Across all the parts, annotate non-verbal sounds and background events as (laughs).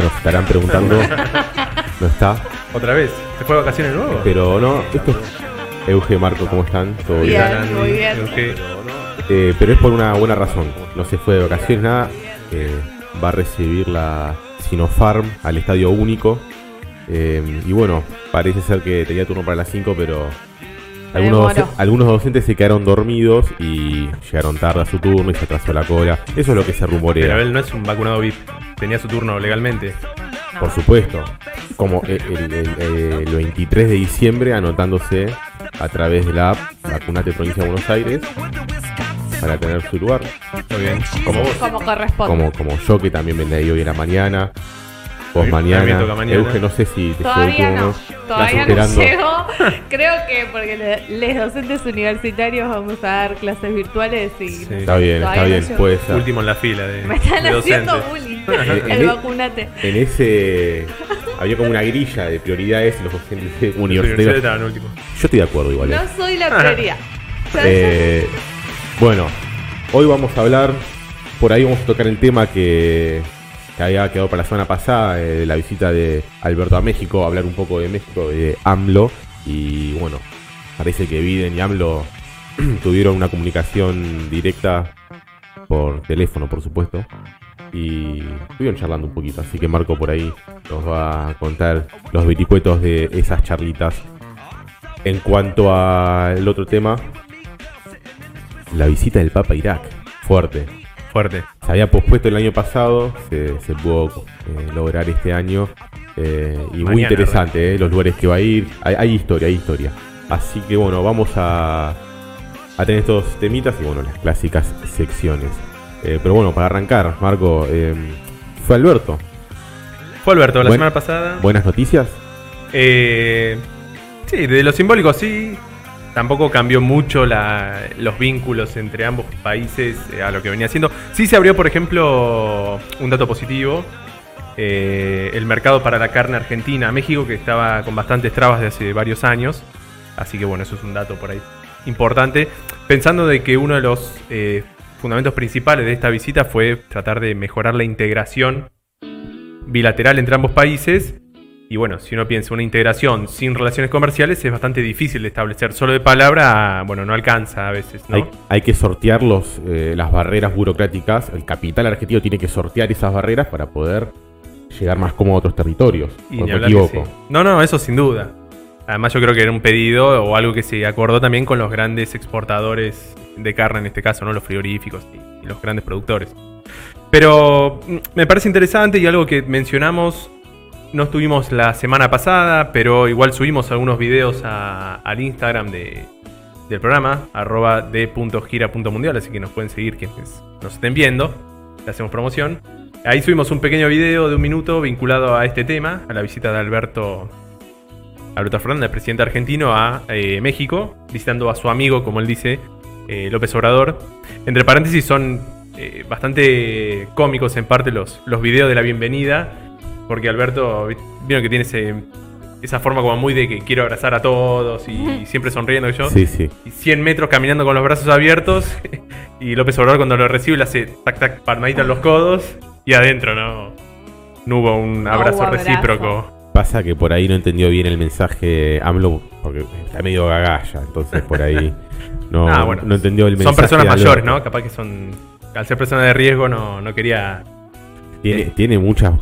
Se estarán preguntando. (laughs) No está. Otra vez. ¿Se fue de vacaciones nuevo? Pero no, esto es. Euge, Marco, ¿cómo están? ¿Todo Bien, bien? muy bien. Euge. Eh, pero es por una buena razón. No se fue de vacaciones, nada. Eh, va a recibir la Sinopharm al estadio único. Eh, y bueno, parece ser que tenía turno para las 5, pero algunos, algunos docentes se quedaron dormidos y llegaron tarde a su turno y se atrasó la cola. Eso es lo que se Pero rumorea. él no es un vacunado VIP. Tenía su turno legalmente. Por supuesto. Como el, el- el- el 23 de diciembre anotándose a través de la app Vacunate Provincia de Buenos Aires para tener su lugar. Muy bien. Como vos. Como corresponde. Como, como yo que también me leí hoy a la mañana. Me mañana. mañana. Euge, no sé si te Todavía no, turno. todavía no llego. (laughs) Creo que porque los docentes universitarios vamos a dar clases virtuales y Sí. Está bien, está no bien, llego. puede ser. Último en la fila de, me están de haciendo docentes. bullying. (laughs) El eh, vacunate. En ese. Había como una grilla de prioridades y los docentes universitarios. Yo estoy de acuerdo igual. eh. No soy la prioridad. (laughs) Eh, bueno, hoy vamos a hablar, por ahí vamos a tocar el tema que, que había quedado para la semana pasada, eh, la visita de Alberto a México, hablar un poco de México, de AMLO, y bueno, parece que Biden y AMLO (clears throat) tuvieron una comunicación directa por teléfono, por supuesto, y estuvieron charlando un poquito, así que Marco por ahí nos va a contar los vericuetos de esas charlitas. En cuanto al otro tema, la visita del Papa a Irak. Fuerte. Fuerte. Se había pospuesto el año pasado, se, se pudo eh, lograr este año. eh, y muy interesante, eh, los lugares que va a ir. Hay, hay historia, hay historia. Así que bueno, vamos a, a tener estos temitas y bueno, las clásicas secciones. Eh, pero bueno, para arrancar, Marco, eh, fue Alberto. Fue Alberto la Buen- semana pasada. Buenas noticias. Eh, sí, de lo simbólico sí. Tampoco cambió mucho la- los vínculos entre ambos países eh, a lo que venía haciendo. Sí se abrió, por ejemplo, un dato positivo. eh, el mercado para la carne argentina. México que estaba con bastantes trabas de hace varios años. Así que bueno, eso es un dato por ahí importante. Pensando de que uno de los eh, fundamentos principales de esta visita fue tratar de mejorar la integración bilateral entre ambos países. Y bueno, si uno piensa una integración sin relaciones comerciales es bastante difícil de establecer. Solo de palabra, bueno, no alcanza a veces, ¿no? Hay, hay que sortear los, eh, las barreras burocráticas. El capital argentino tiene que sortear esas barreras para poder llegar más cómodo a otros territorios. Y ¿O ni me equivoco? sí. No, no, eso sin duda. Además yo creo que era un pedido o algo que se acordó también con los grandes exportadores de carne, en este caso, ¿no? Los frigoríficos y, y los grandes productores. Pero mm, me parece interesante y algo que mencionamos, no estuvimos la semana pasada, pero igual subimos algunos videos a- al Instagram de, del programa, arroba d.gira.mundial, así que nos pueden seguir quienes nos estén viendo, le hacemos promoción. Ahí subimos un pequeño video de un minuto vinculado a este tema, a la visita de Alberto, Alberto Fernández, presidente argentino, a eh, México, visitando a su amigo, como él dice, eh, López Obrador. Entre paréntesis, son eh, bastante cómicos en parte los, los videos de la bienvenida, porque Alberto, vi- vieron que tiene ese- esa forma como muy de que quiero abrazar a todos y, siempre sonriendo yo. Sí, sí. Y 100 metros caminando con los brazos abiertos. (laughs) Y López Obrador cuando lo recibe le hace tac tac palmadita en los codos. Y adentro no, no hubo un No abrazo hubo abrazo. recíproco. Pasa que por ahí no entendió bien el mensaje AMLO, porque está medio gagalla, entonces por ahí (laughs) no, Ah, bueno. no entendió el mensaje. Son personas mayores, ¿no? Capaz que son. Al ser personas de riesgo no, no quería. Tiene, Eh. tiene muchas,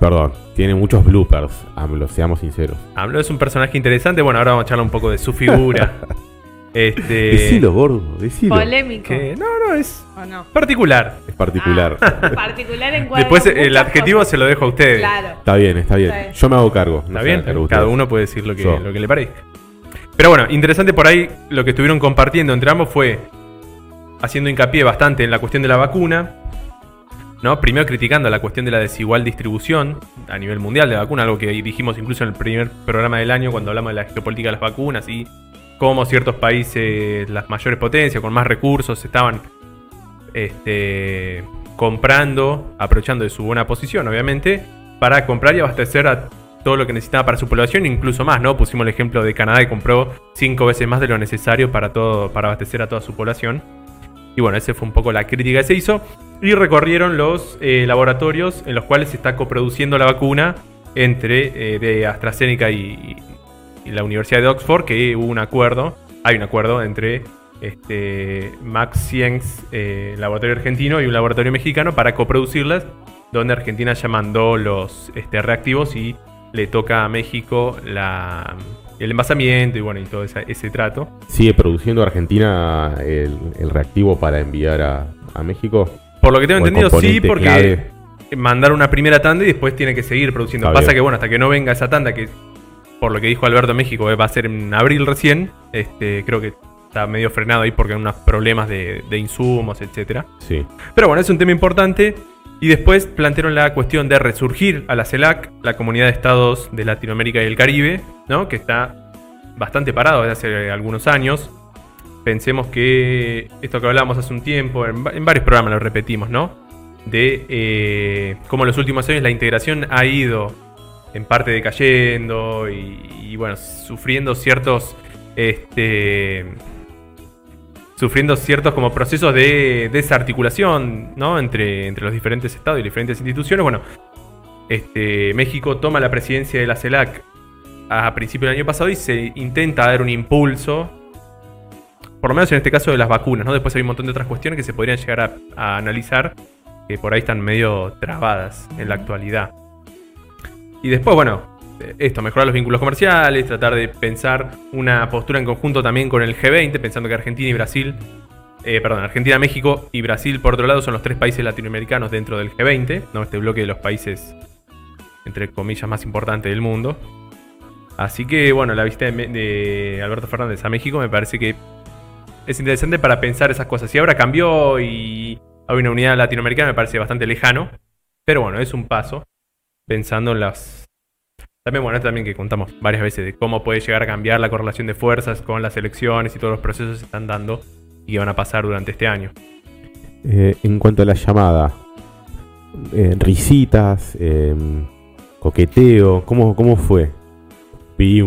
perdón, tiene muchos bloopers, AMLO, seamos sinceros. AMLO es un personaje interesante. Bueno, ahora vamos a charlar un poco de su figura. (laughs) este. Decilo, gordo, decilo. Polémico. que- no, no, es ¿O no? particular. Es particular. Ah, particular en (laughs) cuanto Después el adjetivo se lo dejo a ustedes. Claro. Está bien, está bien. Yo me hago cargo. no Está bien, cargo cada ustedes. uno puede decir lo que, lo que le parezca. Pero bueno, interesante por ahí lo que estuvieron compartiendo entre ambos fue haciendo hincapié bastante en la cuestión de la vacuna. ¿No? Primero criticando la cuestión de la desigual distribución a nivel mundial de la vacuna, algo que dijimos incluso en el primer programa del año cuando hablamos de la geopolítica de las vacunas y cómo ciertos países, las mayores potencias, con más recursos, estaban este, comprando, aprovechando de su buena posición, obviamente, para comprar y abastecer a todo lo que necesitaba para su población, incluso más, ¿no? Pusimos el ejemplo de Canadá que compró cinco veces más de lo necesario para, todo, para abastecer a toda su población. Y bueno, esa fue un poco la crítica que se hizo. Y recorrieron los eh, laboratorios en los cuales se está coproduciendo la vacuna entre eh, AstraZeneca y, la Universidad de Oxford, que hubo un acuerdo, hay un acuerdo entre este, Max Science, eh, laboratorio argentino, y un laboratorio mexicano para coproducirlas, donde Argentina ya mandó los este, reactivos y le toca a México el envasamiento y bueno, y todo ese trato. ¿Sigue produciendo Argentina el, reactivo para enviar a México? Por lo que tengo entendido, sí, porque clave. mandaron una primera tanda y después tiene que seguir produciendo. Está Pasa bien. que bueno, hasta que no venga esa tanda, que por lo que dijo Alberto México eh, va a ser en abril recién, este, creo que está medio frenado ahí porque hay unos problemas de, de insumos, etcétera. Sí. Pero bueno, es un tema importante. Y después plantearon la cuestión de resurgir a la CELAC, la comunidad de estados de Latinoamérica y el Caribe, ¿no? Que está bastante parado desde hace algunos años. Pensemos que esto que hablábamos hace un tiempo, en, va- en varios programas lo repetimos, ¿no? De eh, cómo en los últimos años la integración ha ido en parte decayendo y, bueno, sufriendo ciertos este, sufriendo ciertos como procesos de desarticulación ¿no? entre, entre los diferentes estados y diferentes instituciones. Bueno, este, México toma la presidencia de la CELAC a principios del año pasado y se intenta dar un impulso, por lo menos en este caso de las vacunas. ¿no? Después hay un montón de otras cuestiones que se podrían llegar a, analizar que por ahí están medio trabadas en la actualidad. Y después, bueno, esto, mejorar los vínculos comerciales, tratar de pensar una postura en conjunto también con el G20, pensando que Argentina y Brasil, eh, perdón, Argentina, México y Brasil, por otro lado, son los tres países latinoamericanos dentro del G20, ¿no? este bloque de los países, entre comillas, más importantes del mundo. Así que, bueno, la visita de Alberto Fernández a México me parece que es interesante para pensar esas cosas. Si ahora cambió y hay una unidad latinoamericana, me parece bastante lejano. Pero bueno, es un paso pensando en las también, bueno, esto también que contamos varias veces de cómo puede llegar a cambiar la correlación de fuerzas con las elecciones y todos los procesos que se están dando y que van a pasar durante este año. Eh, en cuanto a la llamada, eh, risitas, eh, coqueteo, ¿cómo, cómo fue? Vi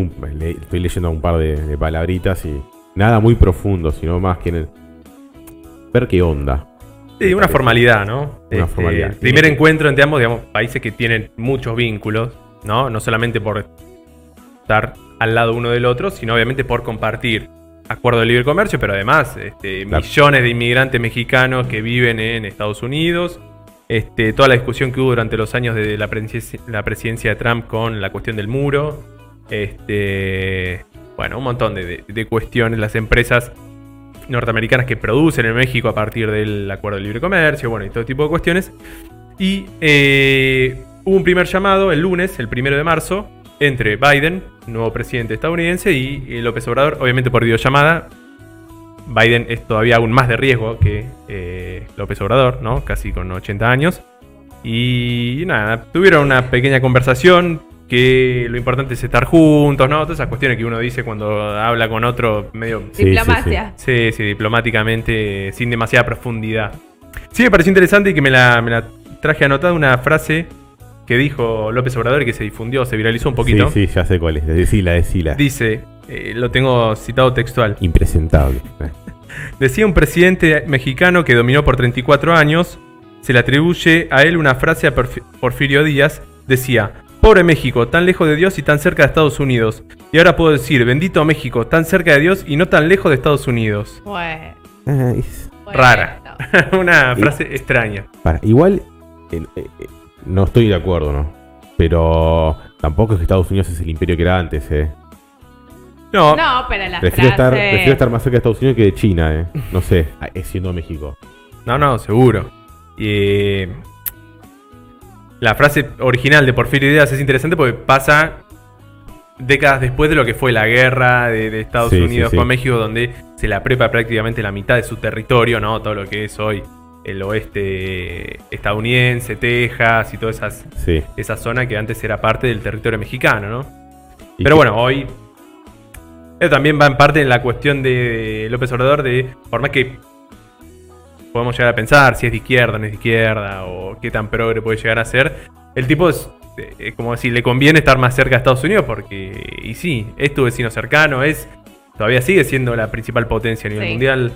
estoy leyendo un par de palabritas y nada muy profundo, sino más que en el- ver qué onda. Sí, una formalidad, ¿no? Este, Una formalidad. el primer encuentro entre ambos, digamos, países que tienen muchos vínculos, ¿no? No solamente por estar al lado uno del otro, sino obviamente por compartir acuerdo de libre comercio, pero además este, Claro. millones de inmigrantes mexicanos que viven en Estados Unidos. Este, toda la discusión que hubo durante los años de la presidencia, la presidencia de Trump con la cuestión del muro. Este, bueno, un montón de, de- cuestiones. Las empresas norteamericanas que producen en México a partir del acuerdo de libre comercio, bueno, y todo tipo de cuestiones. Y eh, hubo un primer llamado el lunes, el primero de marzo, entre Biden, nuevo presidente estadounidense, y eh, López Obrador, obviamente por videollamada. Biden es todavía aún más de riesgo que eh, López Obrador, ¿no? Casi con 80 años. Y nada, tuvieron una pequeña conversación que lo importante es estar juntos, ¿no? Todas esas cuestiones que uno dice cuando habla con otro medio Sí, Diplomacia. Sí, sí, diplomáticamente, sin demasiada profundidad. Sí, me pareció interesante y que me la, me la traje anotada una frase que dijo López Obrador y que se difundió, se viralizó un poquito. Sí, sí, ya sé cuál es. Decila, decila. Dice, eh, lo tengo citado textual. Impresentable. (laughs) Eh, Decía un presidente mexicano que dominó por 34 años, se le atribuye a él una frase a Porfi- Porfirio Díaz, decía, pobre México, tan lejos de Dios y tan cerca de Estados Unidos. Y ahora puedo decir, bendito México, tan cerca de Dios y no tan lejos de Estados Unidos. Bueno. Rara. (laughs) una frase extraña. para, igual, eh, eh, no estoy de acuerdo, ¿no? Pero tampoco es que Estados Unidos es el imperio que era antes, ¿eh? No, No, pero la Prefiero estar, frase... prefiero estar más cerca de Estados Unidos que de China, ¿eh? No sé, (laughs) siendo México. no, no, seguro. Y, eh, la frase original de Porfirio Díaz es interesante porque pasa décadas después de lo que fue la guerra de, de Estados Sí, Unidos sí. con México, donde se la prepa prácticamente la mitad de su territorio, ¿no? Todo lo que es hoy el oeste estadounidense, Texas y toda esas, esa zona que antes era parte del territorio mexicano, ¿no? Pero bueno, hoy. Eso también va en parte en la cuestión de López Obrador de. Por más que podemos llegar a pensar si es de izquierda o no es de izquierda, o qué tan progre puede llegar a ser. El tipo es eh, como si le conviene estar más cerca de Estados Unidos, porque, y sí, es tu vecino cercano, es todavía sigue siendo la principal potencia a nivel Sí. mundial.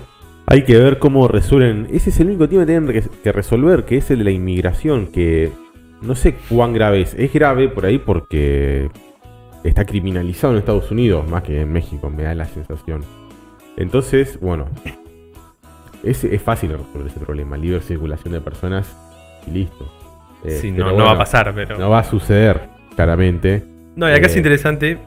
Hay que ver cómo resuelven. Ese es el único tema que tienen que, que resolver, que es el de la inmigración, que no sé cuán grave es. Es grave por ahí porque está criminalizado en Estados Unidos más que en México, me da la sensación. Entonces, bueno, es, es fácil resolver ese problema. Libre circulación de personas y listo. Eh, sí, no, no va a pasar, pero. No va a suceder, claramente. No, y acá Eh, es interesante.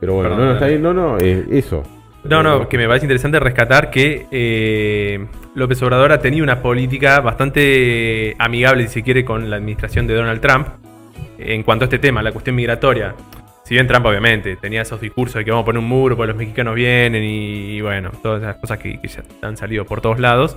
Pero bueno, Perdón, no, no, está bien, no, no, eh, eso. No, no, que me parece interesante rescatar que eh, López Obrador ha tenido una política bastante amigable, si se quiere, con la administración de Donald Trump en cuanto a este tema, la cuestión migratoria. Si bien Trump, obviamente, tenía esos discursos de que vamos a poner un muro porque los mexicanos vienen y, y bueno, todas esas cosas que, que ya han salido por todos lados.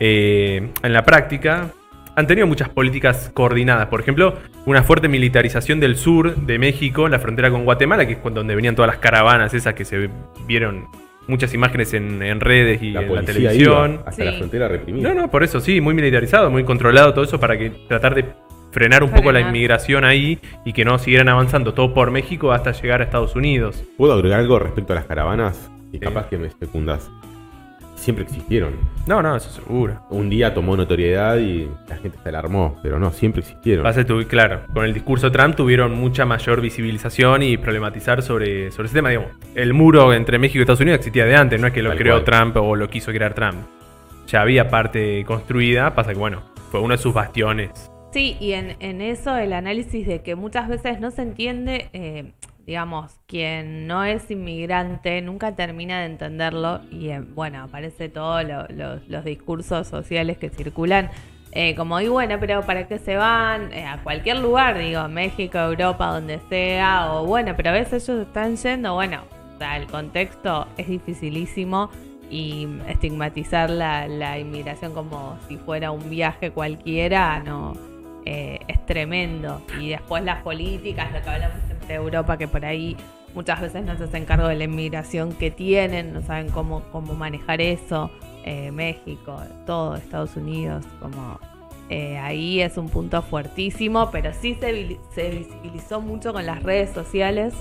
eh, en la práctica, han tenido muchas políticas coordinadas. Por ejemplo, una fuerte militarización del sur de México, en la frontera con Guatemala, que es cuando- donde venían todas las caravanas esas que se vieron muchas imágenes en, en redes y La en la televisión. iba hasta la frontera reprimida. No, no, por eso sí, muy militarizado, muy controlado todo eso para que tratar de frenar un poco la inmigración ahí y que no siguieran avanzando todo por México hasta llegar a Estados Unidos. ¿Puedo agregar algo respecto a las caravanas? Y Sí. capaz que me secundas. Siempre existieron. No, no, eso seguro. Un día tomó notoriedad y la gente se alarmó, pero no, siempre existieron. Pasa que tuvi- claro, con el discurso de Trump tuvieron mucha mayor visibilización y problematizar sobre, sobre ese tema. Digamos, el muro entre México y Estados Unidos existía de antes, no es que lo Tal creó cual. Trump o lo quiso crear Trump. Ya había parte construida, pasa que bueno, fue uno de sus bastiones. Sí, y en, en eso el análisis de que muchas veces no se entiende, eh, digamos, quien no es inmigrante nunca termina de entenderlo y eh, bueno, aparece todos lo- lo- los discursos sociales que circulan. eh, como, y bueno, pero ¿para qué se van? Eh, a cualquier lugar, digo, México, Europa, donde sea, o bueno, pero a veces ellos están yendo, bueno, o sea, el contexto es dificilísimo y estigmatizar la, la inmigración como si fuera un viaje cualquiera, no, eh, es tremendo. Y después las políticas, lo que hablamos siempre de Europa, que por ahí muchas veces no se hacen cargo de la inmigración que tienen, no saben cómo, cómo manejar eso. Eh, México, todo, Estados Unidos, como eh, ahí es un punto fuertísimo, pero sí se, se visibilizó mucho con las redes sociales.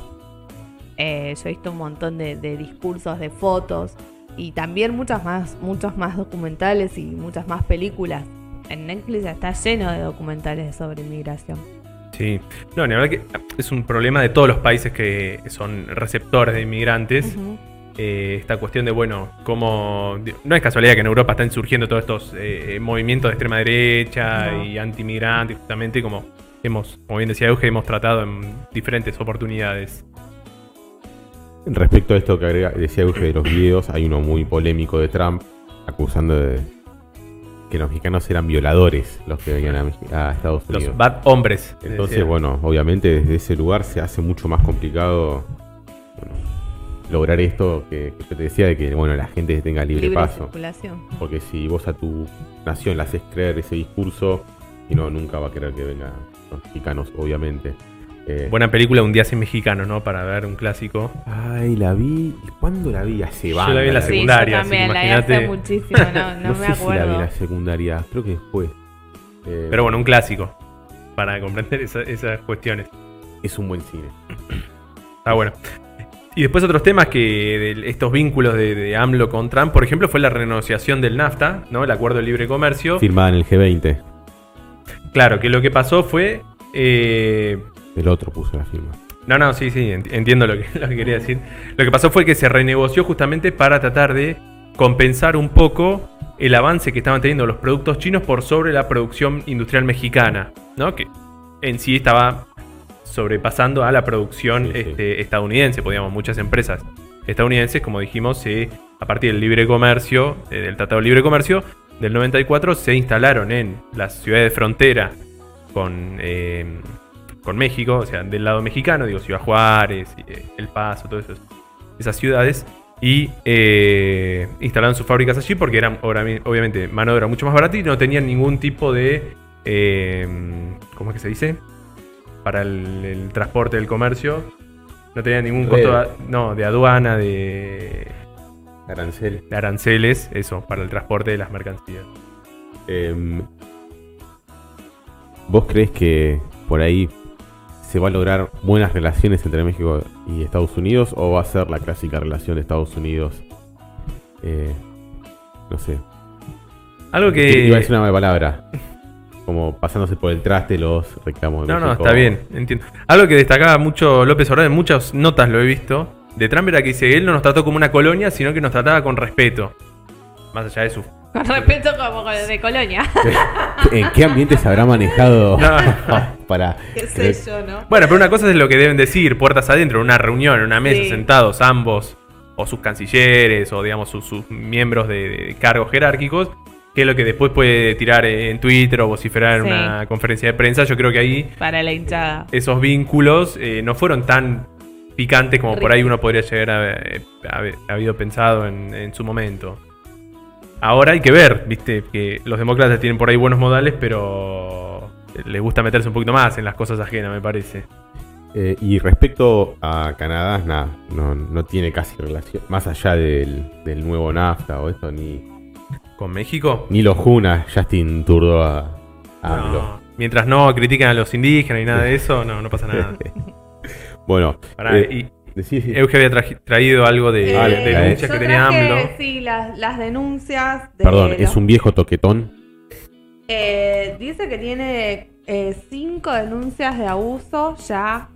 Yo he visto un montón de, de discursos, de fotos y también muchas más, muchos más documentales y muchas más películas. En Netflix está lleno de documentales sobre inmigración. Sí, no, la verdad que es un problema de todos los países que son receptores de inmigrantes. Eh, esta cuestión de, bueno, cómo... No es casualidad que en Europa están surgiendo todos estos eh, movimientos de extrema derecha No. y anti-inmigrantes, justamente como hemos, como bien decía Euge, hemos tratado en diferentes oportunidades. Respecto a esto que agrega- decía Euge de los videos, hay uno muy polémico de Trump acusando de que los mexicanos eran violadores los que venían a, Estados Unidos. Los bad hombres. Entonces, decía. bueno, obviamente desde ese lugar se hace mucho más complicado bueno, lograr esto que, que yo te decía de que bueno la gente tenga libre, Libre paso. circulación. Porque si vos a tu nación le haces creer ese discurso, y no, nunca va a querer que vengan los mexicanos, obviamente. Eh, Buena película, Un día sin mexicanos, ¿no? Para ver un clásico. Ay, la vi. ¿Cuándo la vi? Hace Yo banda, la vi en la Sí, secundaria, yo así que también, la vi hace muchísimo, no, (laughs) no, No, me sé si la vi en acuerdo. la secundaria, creo que después. Eh, Pero bueno, un clásico. Para comprender esa- esas cuestiones. es un buen cine. Está bueno. Y después otros temas que de estos vínculos de, de AMLO con Trump, por ejemplo, fue la renegociación del NAFTA, ¿no? El acuerdo de libre comercio. Firmada en el G20. Claro, que lo que pasó fue. eh, El otro puso la firma. no, no, sí, sí, ent- entiendo lo que, (laughs) lo que quería decir. Lo que pasó fue que se renegoció justamente para tratar de compensar un poco el avance que estaban teniendo los productos chinos por sobre la producción industrial mexicana, ¿no? Que en sí estaba sobrepasando a la producción Sí, sí. este, estadounidense. Podíamos, muchas empresas estadounidenses, como dijimos, se, a partir del libre comercio, eh, del Tratado de Libre Comercio del 94, se instalaron en las ciudades de frontera con, eh, con México, o sea, del lado mexicano, digo, Ciudad Juárez, eh, El Paso, todas esas, ciudades, y eh, instalaron sus fábricas allí porque eran obviamente mano de obra mucho más barata y no tenían ningún tipo de, eh, ¿cómo es que se dice? Para el, el transporte del comercio, no tenían ningún costo de, no, de aduana, de, Arancel. de aranceles, eso, para el transporte de las mercancías. Em, ¿Vos crees que por ahí ¿Se va a lograr buenas relaciones entre México y Estados Unidos o va a ser la clásica relación de Estados Unidos? eh, no sé. Algo que. Iba a decir una mala palabra. Como pasándose por el traste los reclamos de No, no, México. está bien, entiendo. Algo que destacaba mucho López Obrador, en muchas notas lo he visto, de Trump era que dice, él no nos trató como una colonia, sino que nos trataba con respeto. Más allá de su... Con respeto como con- de colonia. ¿En qué ambiente se habrá manejado No. (laughs) para Qué sé yo, ¿no? Bueno, pero una cosa es lo que deben decir, puertas adentro, en una reunión, en una mesa, Sí. sentados ambos, o sus cancilleres, o digamos sus, sus miembros de, de cargos jerárquicos, que es lo que después puede tirar en Twitter o vociferar en Sí. una conferencia de prensa. Yo creo que ahí Para la hinchada. esos vínculos eh, no fueron tan picantes como por ahí uno podría llegar a haber haber- habido pensado en, en su momento. Ahora hay que ver, viste, que los demócratas tienen por ahí buenos modales, pero les gusta meterse un poquito más en las cosas ajenas, me parece. Eh, y respecto a Canadá, nada, no, no tiene casi relación. Más allá del, del nuevo NAFTA o eso, ni, ¿Con México? ni lo juna Justin Trudeau a, a. No. Mientras no critican a los indígenas y nada de eso, no, no pasa nada. (laughs) bueno, Pará, eh, y decí, sí. Euge había traído algo de, Ah, de la- denuncias yo que tenía AMLO. Sí, las, las denuncias. De perdón, los- es un viejo toquetón. Eh, dice que tiene eh, cinco denuncias de abuso ya.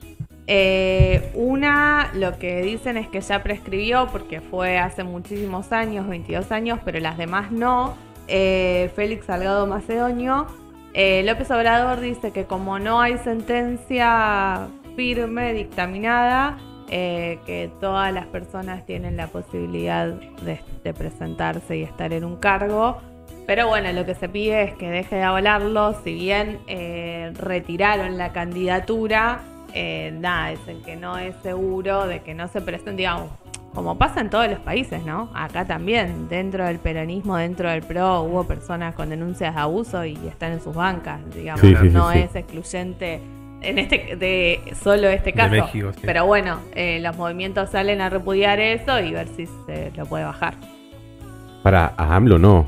Eh, una, lo que dicen es que ya prescribió porque fue hace muchísimos años, 22 años, pero las demás no. Eh, Félix Salgado Macedonio. Eh, López Obrador dice que como no hay sentencia firme, dictaminada, eh, que todas las personas tienen la posibilidad de, de presentarse y estar en un cargo. Pero bueno, lo que se pide es que deje de avalarlo. Si bien eh, retiraron la candidatura, eh, nada, dicen que no es seguro de que no se presenten, digamos, como pasa en todos los países, ¿no? Acá también, dentro del peronismo, dentro del PRO, hubo personas con denuncias de abuso y están en sus bancas, digamos. Sí, sí, sí, no sí. es excluyente en este de solo este De caso. México, sí. Pero bueno, eh, los movimientos salen a repudiar eso y ver si se lo puede bajar. Para a AMLO no.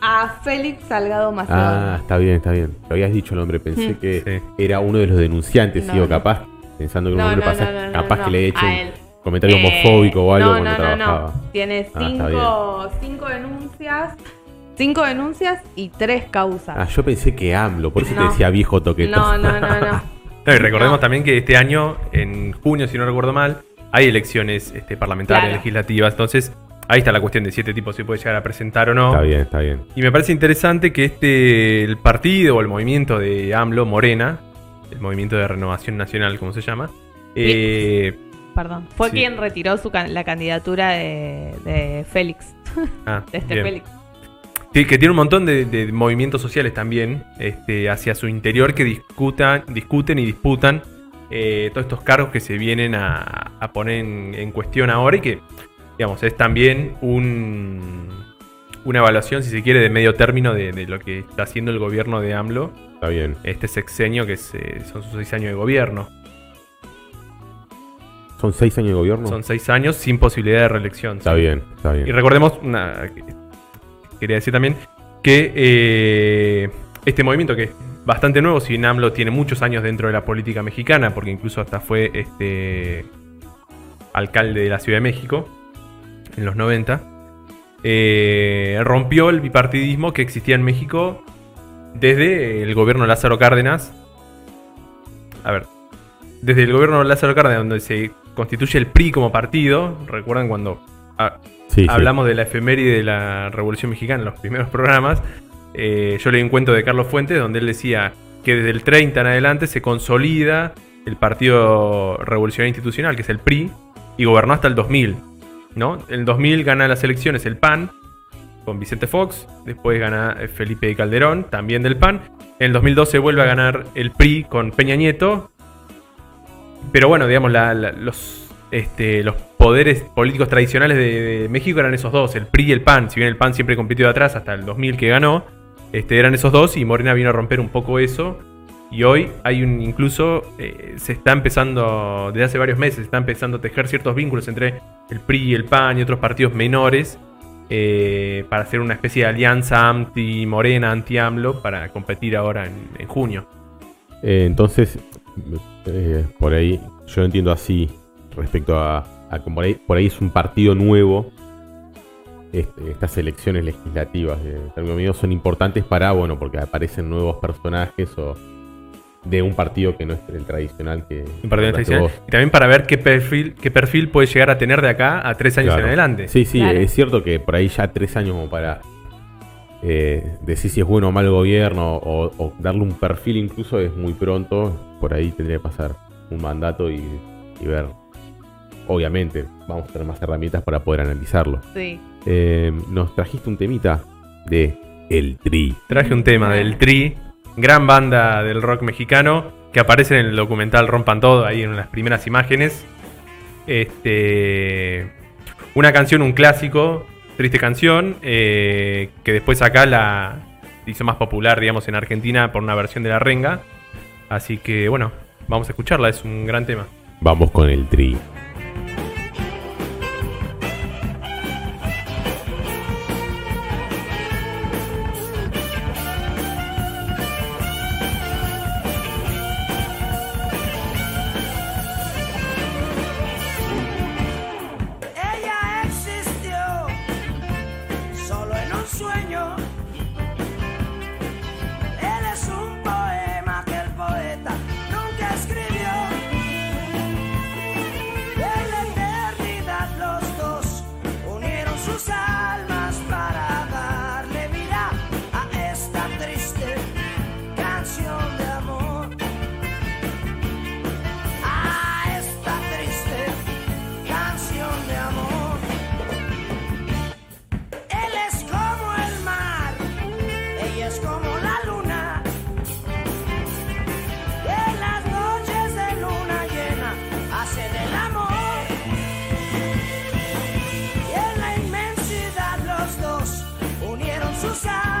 A Félix Salgado Macedonio. Ah, está bien, está bien. Lo habías dicho el nombre, pensé Mm. que Sí. era uno de los denunciantes, No, sí, o no. capaz, pensando que un No, hombre no, pasa, no, no, capaz no, que le he no, hecho un comentario Eh, homofóbico o algo no, cuando trabajaba. no. Tiene Ah, cinco, cinco denuncias. Cinco denuncias y tres causas. Ah, yo pensé que AMLO, por eso te decía viejo toquetón. no, no, no, no. (laughs) No, y recordemos No. también que este año, en junio, si no recuerdo mal, hay elecciones este, parlamentarias, Claro. legislativas. Entonces, ahí está la cuestión de si este tipo se puede llegar a presentar o no. Está bien, está bien. Y me parece interesante que este, el partido o el movimiento de AMLO, Morena, el movimiento de renovación nacional, como se llama, eh, Perdón. Fue Sí. quien retiró su can- la candidatura de, de Félix. ah, (laughs) De este bien. Félix. Que tiene un montón de, de movimientos sociales también este, hacia su interior que discutan, discuten y disputan eh, todos estos cargos que se vienen a, a poner en, en cuestión ahora y que, digamos, es también un, una evaluación, si se quiere, de medio término de, de lo que está haciendo el gobierno de AMLO, Está bien. este sexenio que es, eh, son sus seis años de gobierno. ¿Son seis años de gobierno? Son seis años sin posibilidad de reelección. Está ¿sí? bien, está Y bien. recordemos, una, quería decir también, que eh, este movimiento que es bastante nuevo, si bien AMLO tiene muchos años dentro de la política mexicana, porque incluso hasta fue este alcalde de la Ciudad de México en los 90, eh, rompió el bipartidismo que existía en México desde el gobierno de Lázaro Cárdenas. A ver, desde el gobierno de Lázaro Cárdenas, donde se constituye el PRI como partido, recuerdan cuando hablamos de la efeméride de la Revolución Mexicana en los primeros programas, eh, yo leí un cuento de Carlos Fuentes donde él decía que desde el 30 en adelante se consolida el Partido Revolucionario Institucional, que es el PRI, y gobernó hasta el 2000. ¿no? En el 2000 gana las elecciones el PAN con Vicente Fox, después gana eh, Felipe Calderón, también del PAN. En el 2012 vuelve a ganar el PRI con Peña Nieto. Pero bueno, digamos, la- los, este, los poderes políticos tradicionales de, México eran esos dos, el PRI y el PAN. Si bien el PAN siempre compitió de atrás hasta el 2000 que ganó, este, eran esos dos y Morena vino a romper un poco eso. Y hoy hay un, incluso eh, se está empezando, desde hace varios meses, se está empezando a tejer ciertos vínculos entre el PRI y el PAN y otros partidos menores eh, para hacer una especie de alianza anti-Morena, anti-AMLO para competir ahora en, junio. Eh, entonces, por ahí, yo entiendo así respecto a, por ahí, por ahí es un partido nuevo. Este, estas elecciones legislativas de término medio son importantes para, bueno, porque aparecen nuevos personajes o de un partido que no es el tradicional que Un partido hablaste tradicional. vos. Y también para ver qué perfil, qué perfil puede llegar a tener de acá a tres años Claro. en adelante. Sí, sí, Claro. es cierto que por ahí ya tres años como para eh, decir si es bueno o mal gobierno o, o darle un perfil incluso es muy pronto. Por ahí tendría que pasar un mandato y, y ver. Obviamente, vamos a tener más herramientas para poder analizarlo. Sí. Eh, nos trajiste un temita de El Tri. Traje un tema del Tri, gran banda del rock mexicano, que aparece en el documental Rompan Todo, ahí en las primeras imágenes. Este, una canción, un clásico, triste canción, eh, que después acá la hizo más popular, digamos, en Argentina por una versión de La Renga. Así que bueno, vamos a escucharla, es un gran tema. Vamos con El Tri. sucesso.